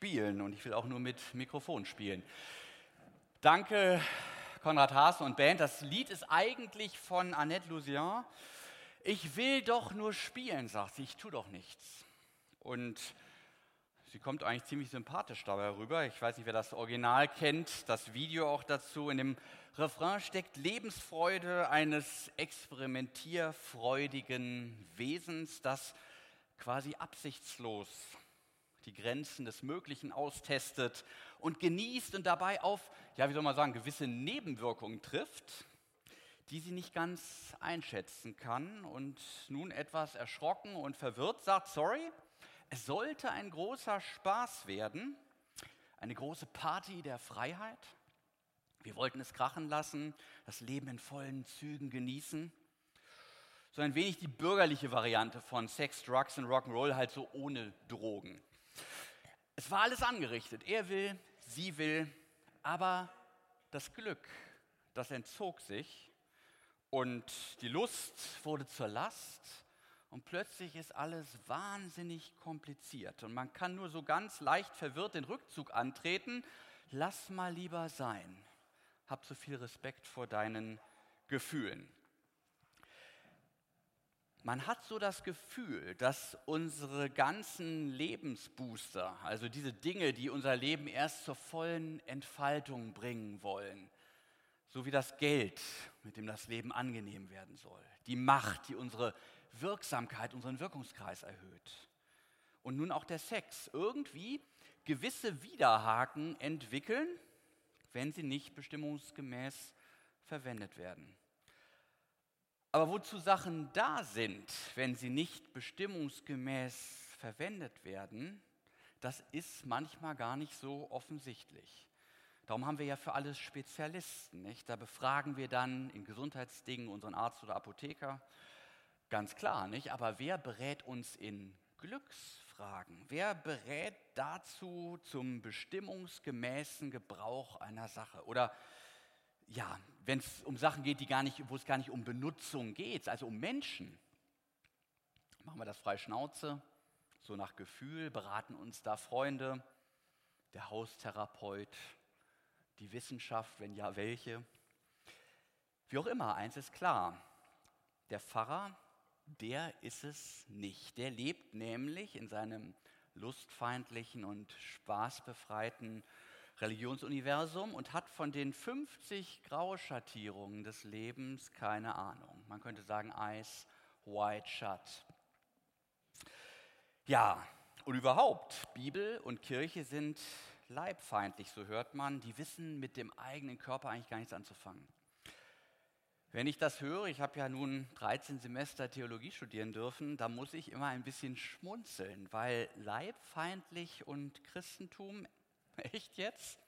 spielen und ich will auch nur mit Mikrofon spielen. Danke, Konrad Haas und Band. Das Lied ist eigentlich von Annette Lusian. Ich will doch nur spielen, sagt sie, ich tue doch nichts. Und sie kommt eigentlich ziemlich sympathisch dabei rüber. Ich weiß nicht, wer das Original kennt, das Video auch dazu. In dem Refrain steckt Lebensfreude eines experimentierfreudigen Wesens, das quasi absichtslos die Grenzen des Möglichen austestet und genießt und dabei auf, ja, wie soll man sagen, gewisse Nebenwirkungen trifft, die sie nicht ganz einschätzen kann und nun etwas erschrocken und verwirrt sagt, sorry, es sollte ein großer Spaß werden, eine große Party der Freiheit. Wir wollten es krachen lassen, das Leben in vollen Zügen genießen. So ein wenig die bürgerliche Variante von Sex, Drugs und Rock'n'Roll, halt so ohne Drogen. Es war alles angerichtet. Er will, sie will, aber das Glück, das entzog sich und die Lust wurde zur Last und plötzlich ist alles wahnsinnig kompliziert und man kann nur so ganz leicht verwirrt den Rückzug antreten. Lass mal lieber sein. Hab so viel Respekt vor deinen Gefühlen. Man hat so das Gefühl, dass unsere ganzen Lebensbooster, also diese Dinge, die unser Leben erst zur vollen Entfaltung bringen wollen, so wie das Geld, mit dem das Leben angenehm werden soll, die Macht, die unsere Wirksamkeit, unseren Wirkungskreis erhöht und nun auch der Sex, irgendwie gewisse Widerhaken entwickeln, wenn sie nicht bestimmungsgemäß verwendet werden. Aber wozu Sachen da sind, wenn sie nicht bestimmungsgemäß verwendet werden, das ist manchmal gar nicht so offensichtlich. Darum haben wir ja für alles Spezialisten. Nicht? Da befragen wir dann in Gesundheitsdingen unseren Arzt oder Apotheker. Ganz klar, nicht? Aber wer berät uns in Glücksfragen? Wer berät dazu zum bestimmungsgemäßen Gebrauch einer Sache? Oder ja, wenn es um Sachen geht, wo es gar nicht um Benutzung geht, also um Menschen, machen wir das frei Schnauze, so nach Gefühl, beraten uns da Freunde, der Haustherapeut, die Wissenschaft, wenn ja, welche. Wie auch immer, eins ist klar, der Pfarrer, der ist es nicht. Der lebt nämlich in seinem lustfeindlichen und spaßbefreiten Religionsuniversum und hat von den 50 Grauschattierungen des Lebens keine Ahnung. Man könnte sagen Eyes White Shut. Ja, und überhaupt, Bibel und Kirche sind leibfeindlich, so hört man. Die wissen mit dem eigenen Körper eigentlich gar nichts anzufangen. Wenn ich das höre, ich habe ja nun 13 Semester Theologie studieren dürfen, da muss ich immer ein bisschen schmunzeln, weil leibfeindlich und Christentum Echt jetzt?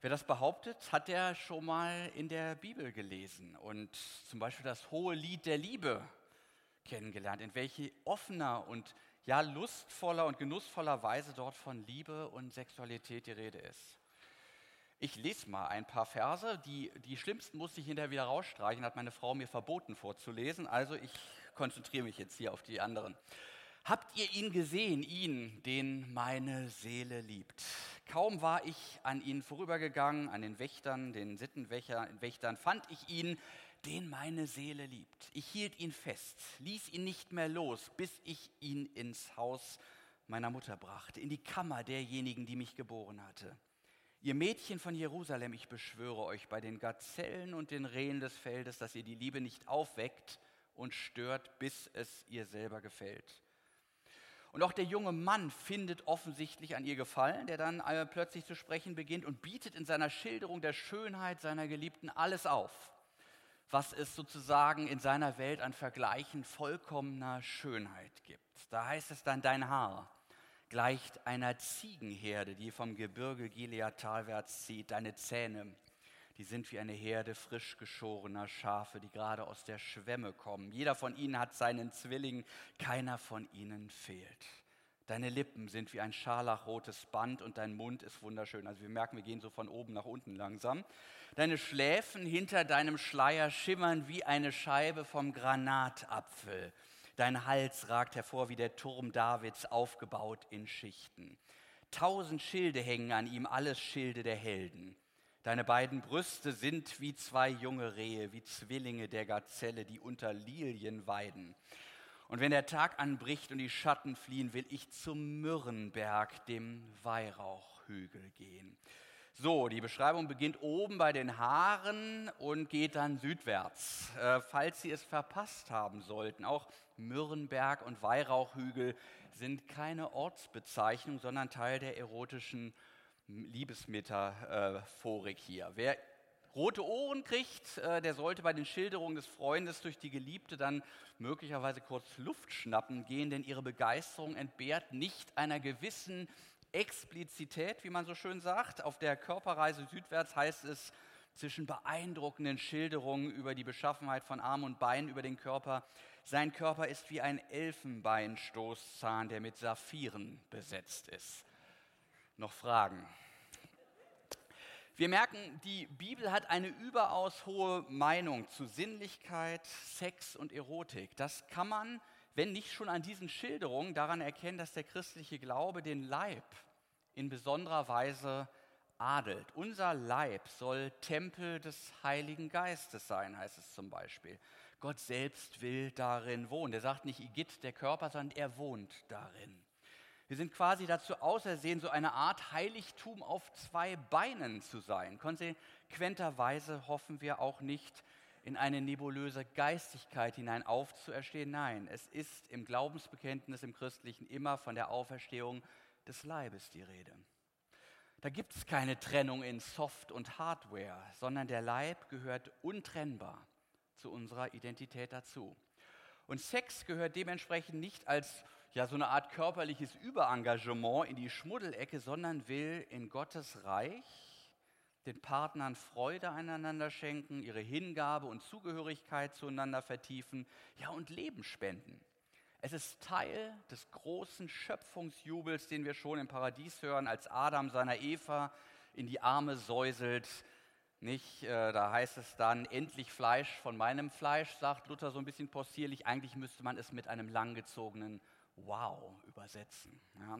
Wer das behauptet, hat er schon mal in der Bibel gelesen und zum Beispiel das hohe Lied der Liebe kennengelernt, in welche offener und ja lustvoller und genussvoller Weise dort von Liebe und Sexualität die Rede ist. Ich lese mal ein paar Verse, die, die schlimmsten musste ich hinterher wieder rausstreichen, hat meine Frau mir verboten vorzulesen, also ich konzentriere mich jetzt hier auf die anderen. Habt ihr ihn gesehen, ihn, den meine Seele liebt? Kaum war ich an ihn vorübergegangen, an den Wächtern, den Sittenwächtern, fand ich ihn, den meine Seele liebt. Ich hielt ihn fest, ließ ihn nicht mehr los, bis ich ihn ins Haus meiner Mutter brachte, in die Kammer derjenigen, die mich geboren hatte. Ihr Mädchen von Jerusalem, ich beschwöre euch bei den Gazellen und den Rehen des Feldes, dass ihr die Liebe nicht aufweckt und stört, bis es ihr selber gefällt. Und auch der junge Mann findet offensichtlich an ihr Gefallen, der dann äh, plötzlich zu sprechen beginnt und bietet in seiner Schilderung der Schönheit seiner Geliebten alles auf, was es sozusagen in seiner Welt an Vergleichen vollkommener Schönheit gibt. Da heißt es dann, dein Haar gleicht einer Ziegenherde, die vom Gebirge Gilead talwärts zieht, deine Zähne die sind wie eine Herde frisch geschorener Schafe, die gerade aus der Schwemme kommen. Jeder von ihnen hat seinen Zwilling, keiner von ihnen fehlt. Deine Lippen sind wie ein scharlachrotes Band und dein Mund ist wunderschön. Also wir merken, wir gehen so von oben nach unten langsam. Deine Schläfen hinter deinem Schleier schimmern wie eine Scheibe vom Granatapfel. Dein Hals ragt hervor wie der Turm Davids, aufgebaut in Schichten. Tausend Schilde hängen an ihm, alles Schilde der Helden. Deine beiden Brüste sind wie zwei junge Rehe, wie Zwillinge der Gazelle, die unter Lilien weiden. Und wenn der Tag anbricht und die Schatten fliehen, will ich zum Myrrenberg, dem Weihrauchhügel gehen. So, die Beschreibung beginnt oben bei den Haaren und geht dann südwärts. Äh, falls Sie es verpasst haben sollten, auch Myrrenberg und Weihrauchhügel sind keine Ortsbezeichnung, sondern Teil der erotischen Liebesmetaphorik hier. Wer rote Ohren kriegt, äh, der sollte bei den Schilderungen des Freundes durch die Geliebte dann möglicherweise kurz Luft schnappen gehen, denn ihre Begeisterung entbehrt nicht einer gewissen Explizität, wie man so schön sagt. Auf der Körperreise südwärts heißt es, zwischen beeindruckenden Schilderungen über die Beschaffenheit von Arm und Bein über den Körper. Sein Körper ist wie ein Elfenbeinstoßzahn, der mit Saphiren besetzt ist. Noch Fragen? Wir merken, die Bibel hat eine überaus hohe Meinung zu Sinnlichkeit, Sex und Erotik. Das kann man, wenn nicht schon an diesen Schilderungen, daran erkennen, dass der christliche Glaube den Leib in besonderer Weise adelt. Unser Leib soll Tempel des Heiligen Geistes sein, heißt es zum Beispiel. Gott selbst will darin wohnen. Der sagt nicht Igitt, der Körper, sondern er wohnt darin. Wir sind quasi dazu ausersehen, so eine Art Heiligtum auf zwei Beinen zu sein. Konsequenterweise hoffen wir auch nicht in eine nebulöse Geistigkeit hinein aufzuerstehen. Nein, es ist im Glaubensbekenntnis im Christlichen immer von der Auferstehung des Leibes die Rede. Da gibt es keine Trennung in Soft und Hardware, sondern der Leib gehört untrennbar zu unserer Identität dazu. Und Sex gehört dementsprechend nicht als ja so eine Art körperliches Überengagement in die Schmuddelecke, sondern will in Gottes Reich den Partnern Freude aneinander schenken, ihre Hingabe und Zugehörigkeit zueinander vertiefen, ja und Leben spenden. Es ist Teil des großen Schöpfungsjubels, den wir schon im Paradies hören, als Adam seiner Eva in die Arme säuselt. Nicht, äh, da heißt es dann, endlich Fleisch von meinem Fleisch, sagt Luther so ein bisschen possierlich. Eigentlich müsste man es mit einem langgezogenen Wow übersetzen. Ja.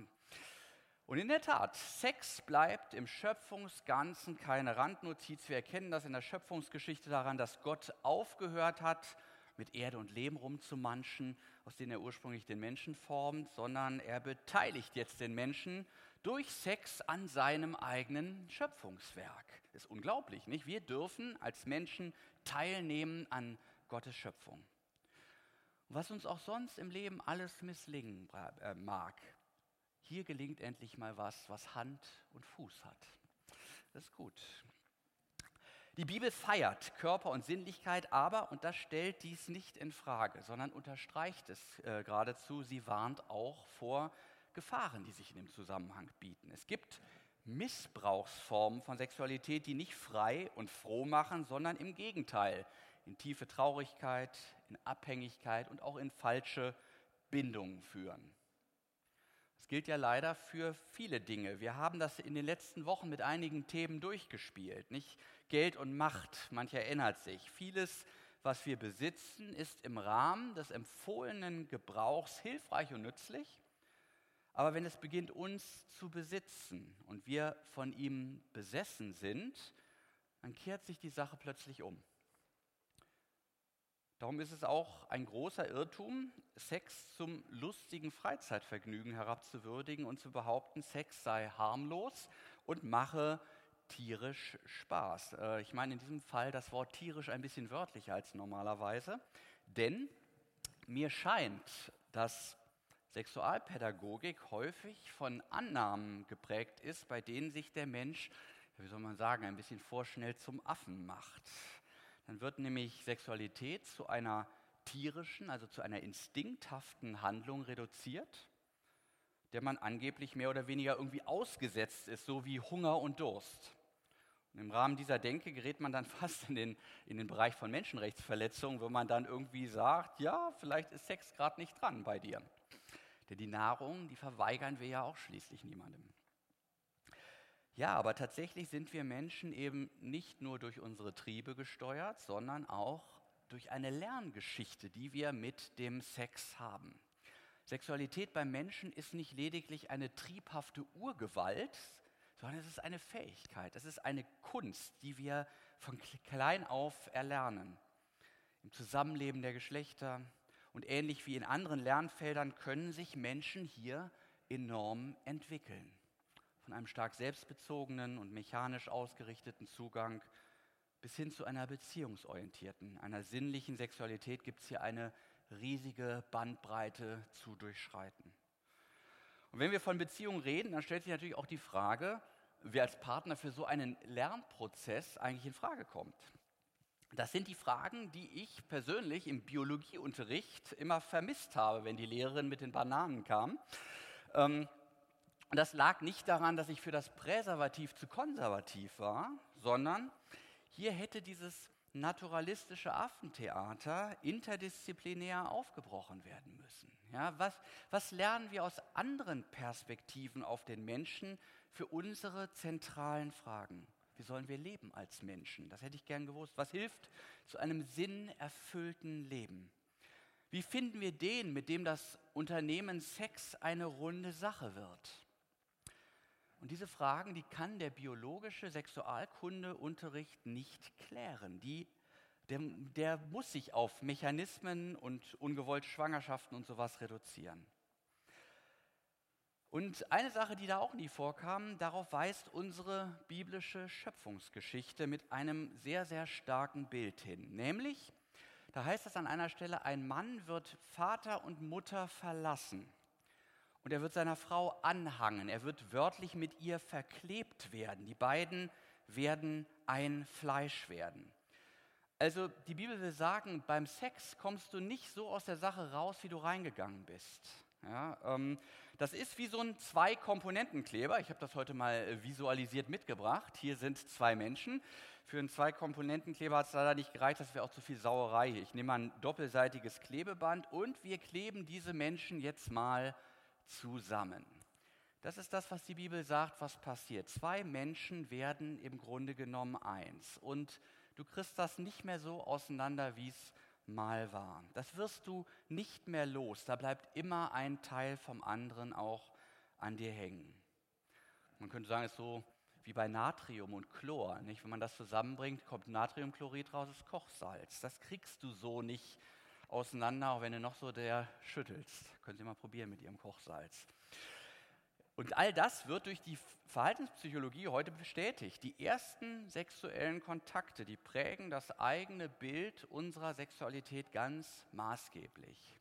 Und in der Tat, Sex bleibt im Schöpfungsganzen keine Randnotiz. Wir erkennen das in der Schöpfungsgeschichte daran, dass Gott aufgehört hat, mit Erde und Leben rumzumanschen, aus denen er ursprünglich den Menschen formt, sondern er beteiligt jetzt den Menschen durch Sex an seinem eigenen Schöpfungswerk. Ist unglaublich, nicht? Wir dürfen als Menschen teilnehmen an Gottes Schöpfung was uns auch sonst im Leben alles misslingen äh, mag. Hier gelingt endlich mal was, was Hand und Fuß hat. Das ist gut. Die Bibel feiert Körper und Sinnlichkeit, aber, und das stellt dies nicht in Frage, sondern unterstreicht es äh, geradezu, sie warnt auch vor Gefahren, die sich in dem Zusammenhang bieten. Es gibt Missbrauchsformen von Sexualität, die nicht frei und froh machen, sondern im Gegenteil in tiefe Traurigkeit, in Abhängigkeit und auch in falsche Bindungen führen. Das gilt ja leider für viele Dinge. Wir haben das in den letzten Wochen mit einigen Themen durchgespielt. Nicht Geld und Macht, mancher erinnert sich. Vieles, was wir besitzen, ist im Rahmen des empfohlenen Gebrauchs hilfreich und nützlich. Aber wenn es beginnt, uns zu besitzen und wir von ihm besessen sind, dann kehrt sich die Sache plötzlich um. Darum ist es auch ein großer Irrtum, Sex zum lustigen Freizeitvergnügen herabzuwürdigen und zu behaupten, Sex sei harmlos und mache tierisch Spaß. Äh, ich meine in diesem Fall das Wort tierisch ein bisschen wörtlicher als normalerweise, denn mir scheint, dass Sexualpädagogik häufig von Annahmen geprägt ist, bei denen sich der Mensch, wie soll man sagen, ein bisschen vorschnell zum Affen macht. Dann wird nämlich Sexualität zu einer tierischen, also zu einer instinkthaften Handlung reduziert, der man angeblich mehr oder weniger irgendwie ausgesetzt ist, so wie Hunger und Durst. Und im Rahmen dieser Denke gerät man dann fast in den, in den Bereich von Menschenrechtsverletzungen, wo man dann irgendwie sagt, ja, vielleicht ist Sex gerade nicht dran bei dir. Denn die Nahrung, die verweigern wir ja auch schließlich niemandem. Ja, aber tatsächlich sind wir Menschen eben nicht nur durch unsere Triebe gesteuert, sondern auch durch eine Lerngeschichte, die wir mit dem Sex haben. Sexualität beim Menschen ist nicht lediglich eine triebhafte Urgewalt, sondern es ist eine Fähigkeit, es ist eine Kunst, die wir von klein auf erlernen. Im Zusammenleben der Geschlechter und ähnlich wie in anderen Lernfeldern können sich Menschen hier enorm entwickeln. Von einem stark selbstbezogenen und mechanisch ausgerichteten Zugang bis hin zu einer beziehungsorientierten, einer sinnlichen Sexualität gibt es hier eine riesige Bandbreite zu durchschreiten. Und wenn wir von Beziehungen reden, dann stellt sich natürlich auch die Frage, wer als Partner für so einen Lernprozess eigentlich in Frage kommt. Das sind die Fragen, die ich persönlich im Biologieunterricht immer vermisst habe, wenn die Lehrerin mit den Bananen kam. Ähm, das lag nicht daran, dass ich für das Präservativ zu konservativ war, sondern hier hätte dieses naturalistische Affentheater interdisziplinär aufgebrochen werden müssen. Ja, was, was lernen wir aus anderen Perspektiven auf den Menschen für unsere zentralen Fragen? Wie sollen wir leben als Menschen? Das hätte ich gern gewusst. Was hilft zu einem sinnerfüllten Leben? Wie finden wir den, mit dem das Unternehmen Sex eine runde Sache wird? Und diese Fragen, die kann der biologische Sexualkundeunterricht nicht klären. Die, der, der muss sich auf Mechanismen und ungewollte Schwangerschaften und sowas reduzieren. Und eine Sache, die da auch nie vorkam, darauf weist unsere biblische Schöpfungsgeschichte mit einem sehr, sehr starken Bild hin. Nämlich, da heißt es an einer Stelle, ein Mann wird Vater und Mutter verlassen und er wird seiner Frau anhangen. Er wird wörtlich mit ihr verklebt werden. Die beiden werden ein Fleisch werden. Also die Bibel will sagen, beim Sex kommst du nicht so aus der Sache raus, wie du reingegangen bist. Ja, ähm, das ist wie so ein Zwei-Komponenten-Kleber. Ich habe das heute mal äh, visualisiert mitgebracht. Hier sind zwei Menschen. Für einen Zwei-Komponenten-Kleber hat es leider nicht gereicht, das wäre auch zu viel Sauerei. Ich nehme ein doppelseitiges Klebeband und wir kleben diese Menschen jetzt mal zusammen. Das ist das, was die Bibel sagt, was passiert. Zwei Menschen werden im Grunde genommen eins. Und du kriegst das nicht mehr so auseinander, wie es mal war. Das wirst du nicht mehr los. Da bleibt immer ein Teil vom anderen auch an dir hängen. Man könnte sagen, es ist so wie bei Natrium und Chlor. Nicht? Wenn man das zusammenbringt, kommt Natriumchlorid raus, ist Kochsalz. Das kriegst du so nicht auseinander, auch wenn du noch so der schüttelst. Können Sie mal probieren mit Ihrem Kochsalz. Und all das wird durch die Verhaltenspsychologie heute bestätigt. Die ersten sexuellen Kontakte, die prägen das eigene Bild unserer Sexualität ganz maßgeblich.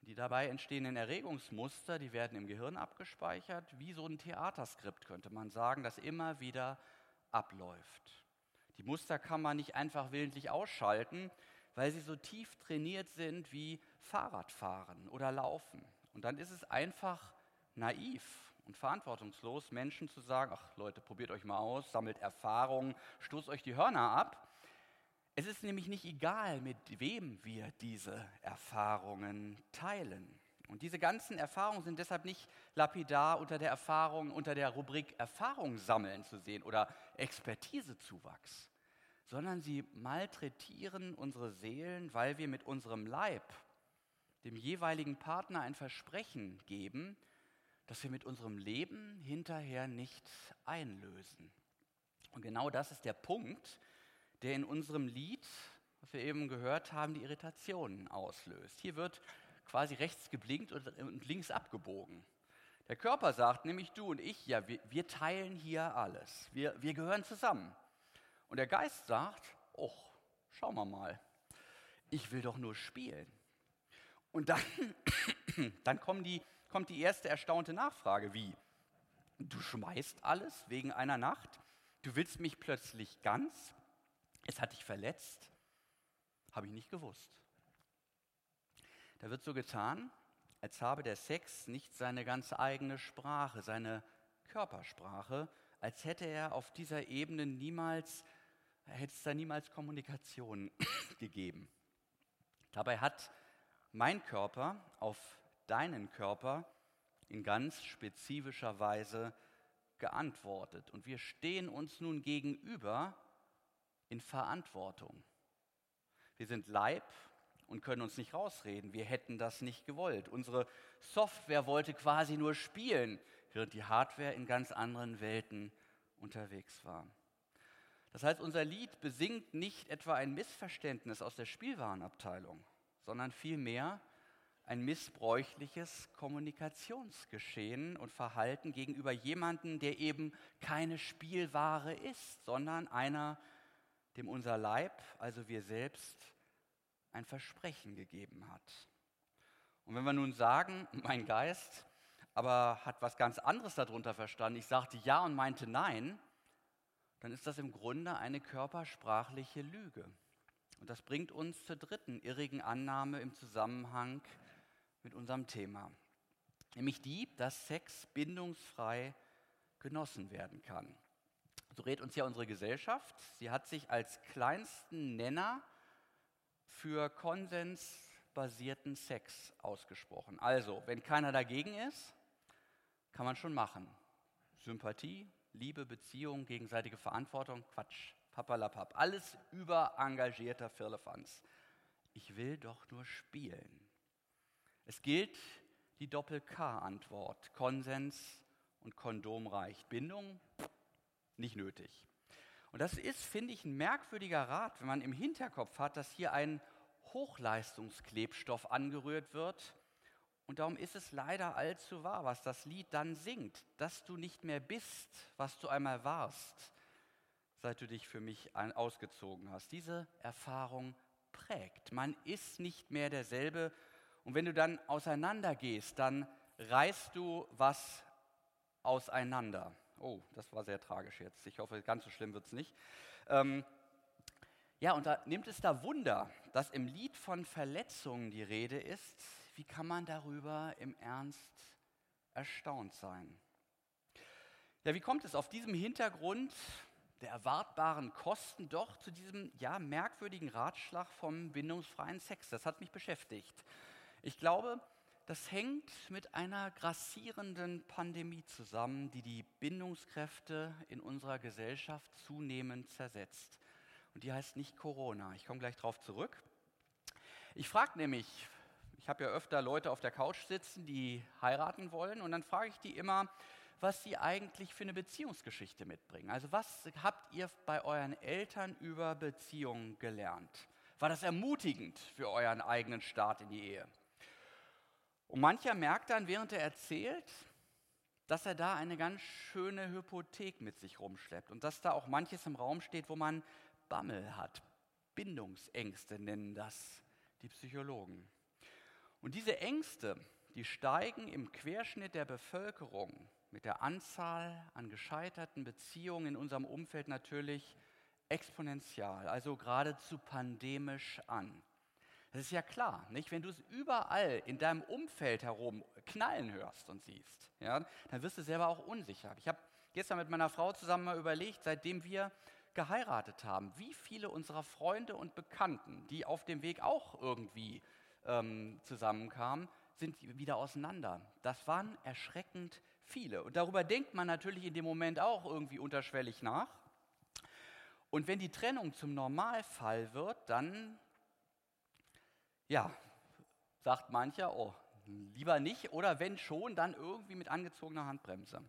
Und die dabei entstehenden Erregungsmuster, die werden im Gehirn abgespeichert, wie so ein Theaterskript könnte man sagen, das immer wieder abläuft. Die Muster kann man nicht einfach willentlich ausschalten, weil sie so tief trainiert sind wie Fahrradfahren oder Laufen. Und dann ist es einfach naiv und verantwortungslos, Menschen zu sagen, ach Leute, probiert euch mal aus, sammelt Erfahrungen, stoßt euch die Hörner ab. Es ist nämlich nicht egal, mit wem wir diese Erfahrungen teilen. Und diese ganzen Erfahrungen sind deshalb nicht lapidar unter der Erfahrung, unter der Rubrik Erfahrung sammeln zu sehen oder Expertisezuwachs sondern sie malträtieren unsere Seelen, weil wir mit unserem Leib dem jeweiligen Partner ein Versprechen geben, das wir mit unserem Leben hinterher nicht einlösen. Und genau das ist der Punkt, der in unserem Lied, was wir eben gehört haben, die Irritationen auslöst. Hier wird quasi rechts geblinkt und links abgebogen. Der Körper sagt nämlich du und ich, ja, wir, wir teilen hier alles. Wir, wir gehören zusammen. Und der Geist sagt, oh, schauen wir mal, ich will doch nur spielen. Und dann, dann kommen die, kommt die erste erstaunte Nachfrage, wie, du schmeißt alles wegen einer Nacht, du willst mich plötzlich ganz, es hat dich verletzt, habe ich nicht gewusst. Da wird so getan, als habe der Sex nicht seine ganz eigene Sprache, seine Körpersprache, als hätte er auf dieser Ebene niemals hätte es da niemals Kommunikation gegeben. Dabei hat mein Körper auf deinen Körper in ganz spezifischer Weise geantwortet. Und wir stehen uns nun gegenüber in Verantwortung. Wir sind Leib und können uns nicht rausreden. Wir hätten das nicht gewollt. Unsere Software wollte quasi nur spielen, während die Hardware in ganz anderen Welten unterwegs war. Das heißt, unser Lied besingt nicht etwa ein Missverständnis aus der Spielwarenabteilung, sondern vielmehr ein missbräuchliches Kommunikationsgeschehen und Verhalten gegenüber jemandem, der eben keine Spielware ist, sondern einer, dem unser Leib, also wir selbst, ein Versprechen gegeben hat. Und wenn wir nun sagen, mein Geist aber hat was ganz anderes darunter verstanden, ich sagte ja und meinte nein, dann ist das im Grunde eine körpersprachliche Lüge. Und das bringt uns zur dritten irrigen Annahme im Zusammenhang mit unserem Thema. Nämlich die, dass Sex bindungsfrei genossen werden kann. So redet uns ja unsere Gesellschaft. Sie hat sich als kleinsten Nenner für konsensbasierten Sex ausgesprochen. Also, wenn keiner dagegen ist, kann man schon machen. Sympathie, Liebe, Beziehung, gegenseitige Verantwortung, Quatsch, papalapap. Alles über engagierter Firlefanz. Ich will doch nur spielen. Es gilt die Doppel-K-Antwort. Konsens und Kondom reicht. Bindung nicht nötig. Und das ist, finde ich, ein merkwürdiger Rat, wenn man im Hinterkopf hat, dass hier ein Hochleistungsklebstoff angerührt wird. Und darum ist es leider allzu wahr, was das Lied dann singt, dass du nicht mehr bist, was du einmal warst, seit du dich für mich ausgezogen hast. Diese Erfahrung prägt. Man ist nicht mehr derselbe, und wenn du dann auseinandergehst, dann reißt du was auseinander. Oh, das war sehr tragisch jetzt. Ich hoffe, ganz so schlimm wird es nicht. Ähm, ja, und da nimmt es da Wunder, dass im Lied von Verletzungen die Rede ist. Wie kann man darüber im Ernst erstaunt sein? Ja, wie kommt es auf diesem Hintergrund der erwartbaren Kosten doch zu diesem ja merkwürdigen Ratschlag vom bindungsfreien Sex? Das hat mich beschäftigt. Ich glaube, das hängt mit einer grassierenden Pandemie zusammen, die die Bindungskräfte in unserer Gesellschaft zunehmend zersetzt. Und die heißt nicht Corona. Ich komme gleich darauf zurück. Ich frage nämlich, ich habe ja öfter Leute auf der Couch sitzen, die heiraten wollen, und dann frage ich die immer, was sie eigentlich für eine Beziehungsgeschichte mitbringen. Also was habt ihr bei euren Eltern über Beziehungen gelernt? War das ermutigend für euren eigenen Start in die Ehe? Und mancher merkt dann, während er erzählt, dass er da eine ganz schöne Hypothek mit sich rumschleppt und dass da auch manches im Raum steht, wo man Bammel hat. Bindungsängste nennen das die Psychologen. Und diese Ängste, die steigen im Querschnitt der Bevölkerung mit der Anzahl an gescheiterten Beziehungen in unserem Umfeld natürlich exponentiell, also geradezu pandemisch an. Das ist ja klar, nicht? Wenn du es überall in deinem Umfeld herum knallen hörst und siehst, ja, dann wirst du selber auch unsicher. Ich habe gestern mit meiner Frau zusammen mal überlegt, seitdem wir geheiratet haben, wie viele unserer Freunde und Bekannten, die auf dem Weg auch irgendwie ähm, zusammenkamen, sind wieder auseinander. Das waren erschreckend viele. Und darüber denkt man natürlich in dem Moment auch irgendwie unterschwellig nach. Und wenn die Trennung zum Normalfall wird, dann ja, sagt mancher, oh, lieber nicht oder wenn schon, dann irgendwie mit angezogener Handbremse.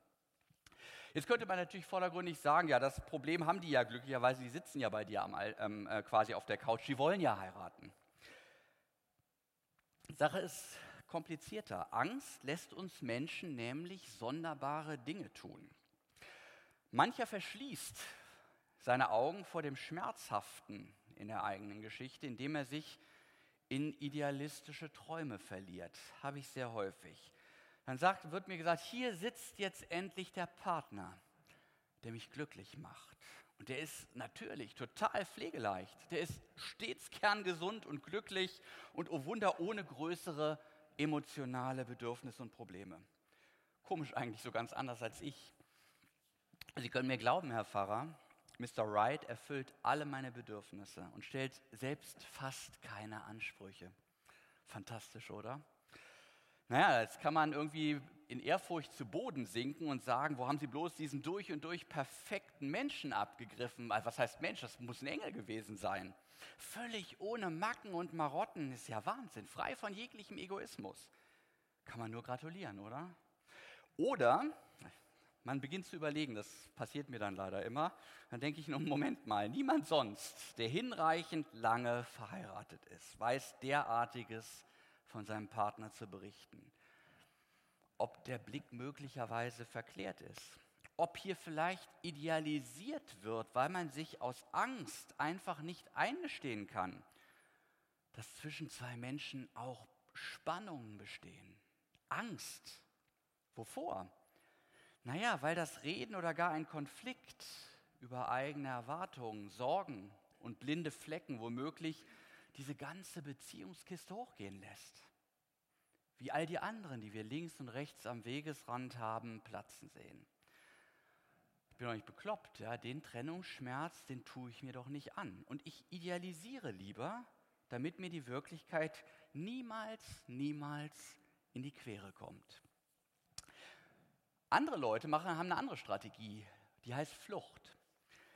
Jetzt könnte man natürlich vordergründig sagen, ja, das Problem haben die ja glücklicherweise, die sitzen ja bei dir am, ähm, äh, quasi auf der Couch, die wollen ja heiraten. Sache ist komplizierter. Angst lässt uns Menschen nämlich sonderbare Dinge tun. Mancher verschließt seine Augen vor dem Schmerzhaften in der eigenen Geschichte, indem er sich in idealistische Träume verliert. Habe ich sehr häufig. Dann sagt, wird mir gesagt, hier sitzt jetzt endlich der Partner, der mich glücklich macht. Und der ist natürlich total pflegeleicht. Der ist stets kerngesund und glücklich und oh Wunder ohne größere emotionale Bedürfnisse und Probleme. Komisch eigentlich, so ganz anders als ich. Sie können mir glauben, Herr Pfarrer, Mr. Wright erfüllt alle meine Bedürfnisse und stellt selbst fast keine Ansprüche. Fantastisch, oder? Naja, jetzt kann man irgendwie in Ehrfurcht zu Boden sinken und sagen, wo haben Sie bloß diesen durch und durch perfekten Menschen abgegriffen? Also was heißt Mensch? Das muss ein Engel gewesen sein. Völlig ohne Macken und Marotten ist ja Wahnsinn, frei von jeglichem Egoismus. Kann man nur gratulieren, oder? Oder man beginnt zu überlegen, das passiert mir dann leider immer, dann denke ich, nun Moment mal, niemand sonst, der hinreichend lange verheiratet ist, weiß derartiges von seinem Partner zu berichten. Ob der Blick möglicherweise verklärt ist, ob hier vielleicht idealisiert wird, weil man sich aus Angst einfach nicht eingestehen kann, dass zwischen zwei Menschen auch Spannungen bestehen. Angst. Wovor? Naja, weil das Reden oder gar ein Konflikt über eigene Erwartungen, Sorgen und blinde Flecken womöglich diese ganze Beziehungskiste hochgehen lässt. Wie all die anderen, die wir links und rechts am Wegesrand haben, platzen sehen. Ich bin doch nicht bekloppt, ja, den Trennungsschmerz, den tue ich mir doch nicht an. Und ich idealisiere lieber, damit mir die Wirklichkeit niemals, niemals in die Quere kommt. Andere Leute machen, haben eine andere Strategie, die heißt Flucht.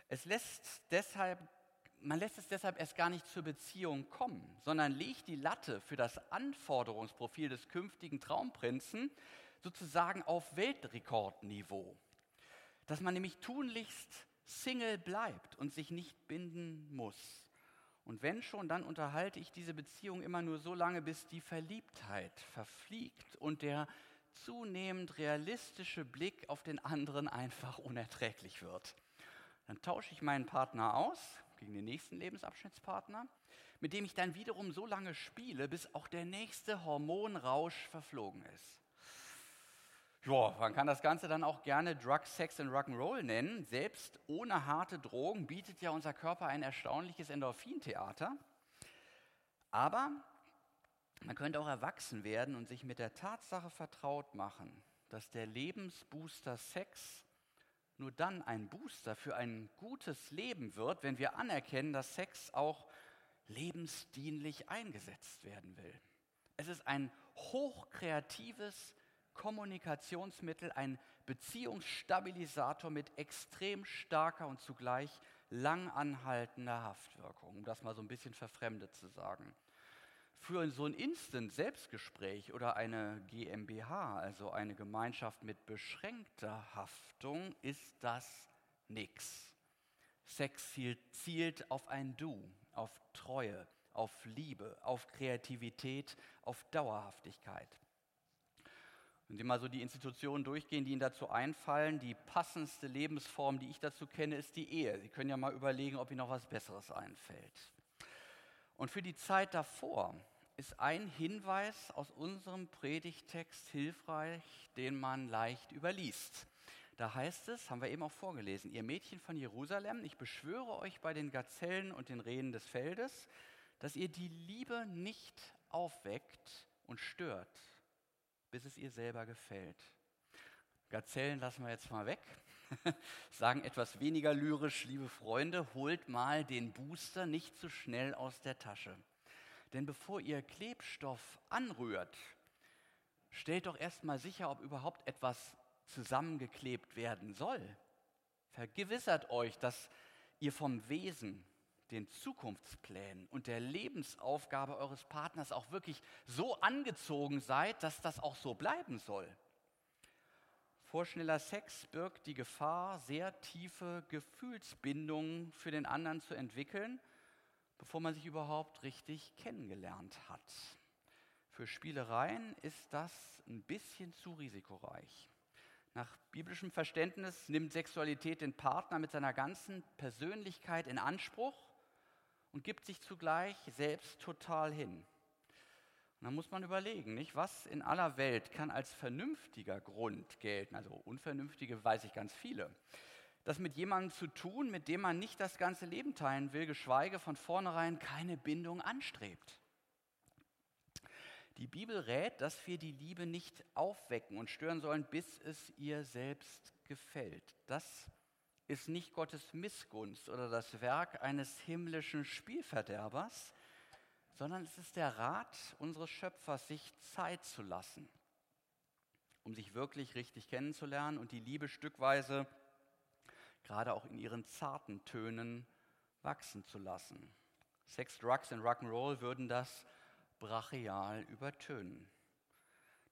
Es lässt deshalb, man lässt es deshalb erst gar nicht zur Beziehung kommen, sondern legt die Latte für das Anforderungsprofil des künftigen Traumprinzen sozusagen auf Weltrekordniveau. Dass man nämlich tunlichst Single bleibt und sich nicht binden muss. Und wenn schon, dann unterhalte ich diese Beziehung immer nur so lange, bis die Verliebtheit verfliegt und der zunehmend realistische Blick auf den anderen einfach unerträglich wird. Dann tausche ich meinen Partner aus gegen den nächsten Lebensabschnittspartner, mit dem ich dann wiederum so lange spiele, bis auch der nächste Hormonrausch verflogen ist. Ja, man kann das Ganze dann auch gerne Drug, Sex und Rock'n'Roll nennen. Selbst ohne harte Drogen bietet ja unser Körper ein erstaunliches Endorphintheater. Aber man könnte auch erwachsen werden und sich mit der Tatsache vertraut machen, dass der Lebensbooster Sex nur dann ein Booster für ein gutes Leben wird, wenn wir anerkennen, dass Sex auch lebensdienlich eingesetzt werden will. Es ist ein hochkreatives Kommunikationsmittel, ein Beziehungsstabilisator mit extrem starker und zugleich lang anhaltender Haftwirkung, um das mal so ein bisschen verfremdet zu sagen. Für so ein Instant-Selbstgespräch oder eine GmbH, also eine Gemeinschaft mit beschränkter Haftung, ist das nichts. Sex zielt auf ein Du, auf Treue, auf Liebe, auf Kreativität, auf Dauerhaftigkeit. Wenn Sie mal so die Institutionen durchgehen, die Ihnen dazu einfallen, die passendste Lebensform, die ich dazu kenne, ist die Ehe. Sie können ja mal überlegen, ob Ihnen noch was Besseres einfällt. Und für die Zeit davor ist ein Hinweis aus unserem Predigtext hilfreich, den man leicht überliest. Da heißt es, haben wir eben auch vorgelesen, ihr Mädchen von Jerusalem, ich beschwöre euch bei den Gazellen und den Rehen des Feldes, dass ihr die Liebe nicht aufweckt und stört, bis es ihr selber gefällt. Gazellen lassen wir jetzt mal weg. Sagen etwas weniger lyrisch, liebe Freunde, holt mal den Booster nicht zu schnell aus der Tasche. Denn bevor ihr Klebstoff anrührt, stellt doch erstmal sicher, ob überhaupt etwas zusammengeklebt werden soll. Vergewissert euch, dass ihr vom Wesen, den Zukunftsplänen und der Lebensaufgabe eures Partners auch wirklich so angezogen seid, dass das auch so bleiben soll. Vorschneller Sex birgt die Gefahr, sehr tiefe Gefühlsbindungen für den anderen zu entwickeln, bevor man sich überhaupt richtig kennengelernt hat. Für Spielereien ist das ein bisschen zu risikoreich. Nach biblischem Verständnis nimmt Sexualität den Partner mit seiner ganzen Persönlichkeit in Anspruch und gibt sich zugleich selbst total hin. Und dann muss man überlegen, nicht, was in aller Welt kann als vernünftiger Grund gelten. Also unvernünftige weiß ich ganz viele. Das mit jemandem zu tun, mit dem man nicht das ganze Leben teilen will, geschweige von vornherein keine Bindung anstrebt. Die Bibel rät, dass wir die Liebe nicht aufwecken und stören sollen, bis es ihr selbst gefällt. Das ist nicht Gottes Missgunst oder das Werk eines himmlischen Spielverderbers, sondern es ist der Rat unseres Schöpfers, sich Zeit zu lassen. um sich wirklich richtig kennenzulernen und die Liebe stückweise, gerade auch in ihren zarten Tönen, wachsen zu lassen. Sex, Drugs und Rock'n'Roll würden das brachial übertönen.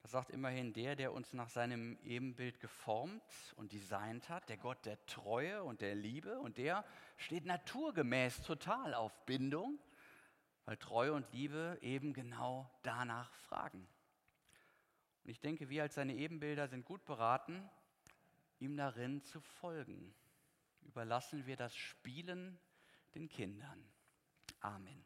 Das sagt immerhin der, der uns nach seinem Ebenbild geformt und designt hat, der Gott der Treue und der Liebe. Und der steht naturgemäß total auf Bindung, weil Treue und Liebe eben genau danach fragen. Und ich denke, wir als seine Ebenbilder sind gut beraten, ihm darin zu folgen. Überlassen wir das Spielen den Kindern. Amen.